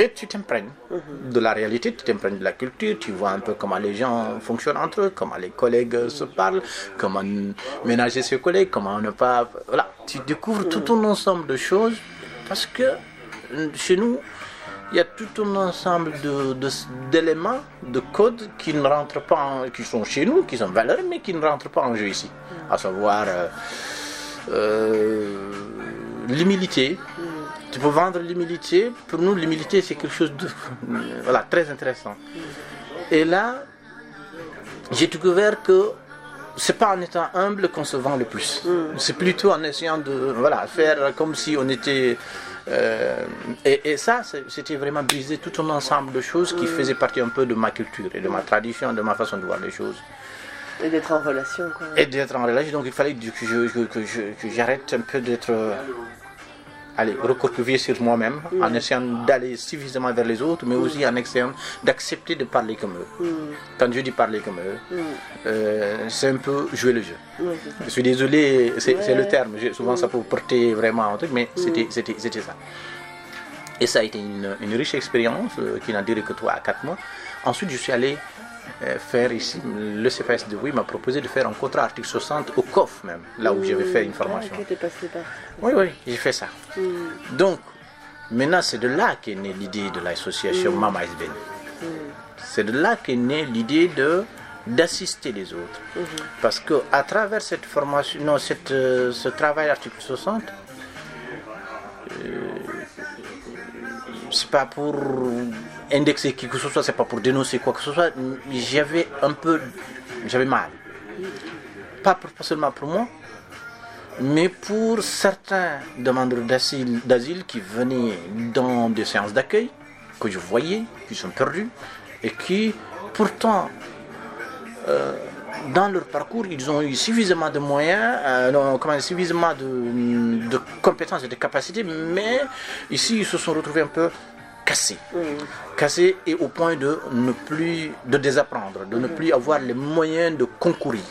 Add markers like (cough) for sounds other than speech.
Et tu t'imprègnes de la réalité, tu t'imprègnes de la culture, tu vois un peu comment les gens fonctionnent entre eux, comment les collègues se parlent, comment ménager ses collègues, comment ne pas. Voilà, tu découvres tout un ensemble de choses parce que chez nous, il y a tout un ensemble d'éléments, de, codes qui ne rentrent pas, en, qui sont chez nous, qui sont valeureux, mais qui ne rentrent pas en jeu ici. À savoir euh, euh, l'humilité. Tu peux vendre l'humilité. Pour nous, l'humilité, c'est quelque chose de (laughs) voilà, très intéressant. Et là, j'ai découvert que c'est pas en étant humble qu'on se vend le plus. C'est plutôt en essayant de voilà, faire comme si on était euh, et, ça, c'était vraiment briser tout un ensemble de choses qui faisaient partie un peu de ma culture et de ma tradition, de ma façon de voir les choses. Et d'être en relation. Quoi. Et d'être en relation. Donc il fallait que, j'arrête un peu d'être allez, recourcuvier sur moi-même, mm. en essayant d'aller suffisamment vers les autres, mais aussi en essayant d'accepter de parler comme eux. Mm. Quand je dis parler comme eux, mm. euh, c'est un peu jouer le jeu. je suis désolé, c'est le terme, souvent ça peut porter vraiment un truc, mais c'était ça. Et ça a été une, une riche expérience euh, qui n'a duré que 3 à 4 mois. Ensuite, je suis allé faire ici, le CFS de Oui m'a proposé de faire un contrat article 60 au COF même, là où j'avais fait une formation. Oui, oui, j'ai fait ça. Hmm. Donc, maintenant, c'est de là qu'est née l'idée de l'association mmh. Mama SBN. Hmm. C'est de là qu'est née l'idée de d'assister les autres. Hmm. Parce que à travers cette formation, non, cette, euh, ce travail article 60, c'est pas pour indexer qui que ce soit, c'est pas pour dénoncer quoi que ce soit. J'avais un peu, j'avais mal. Pas, seulement pour moi, mais pour certains demandeurs d'asile qui venaient dans des séances d'accueil, que je voyais, qui sont perdus, et qui pourtant, euh, dans leur parcours, ils ont eu suffisamment de moyens, euh, suffisamment de, de, compétences et de capacités, mais ici, ils se sont retrouvés un peu cassés. Cassés et au point de ne plus, de désapprendre, de ne plus avoir les moyens de concourir.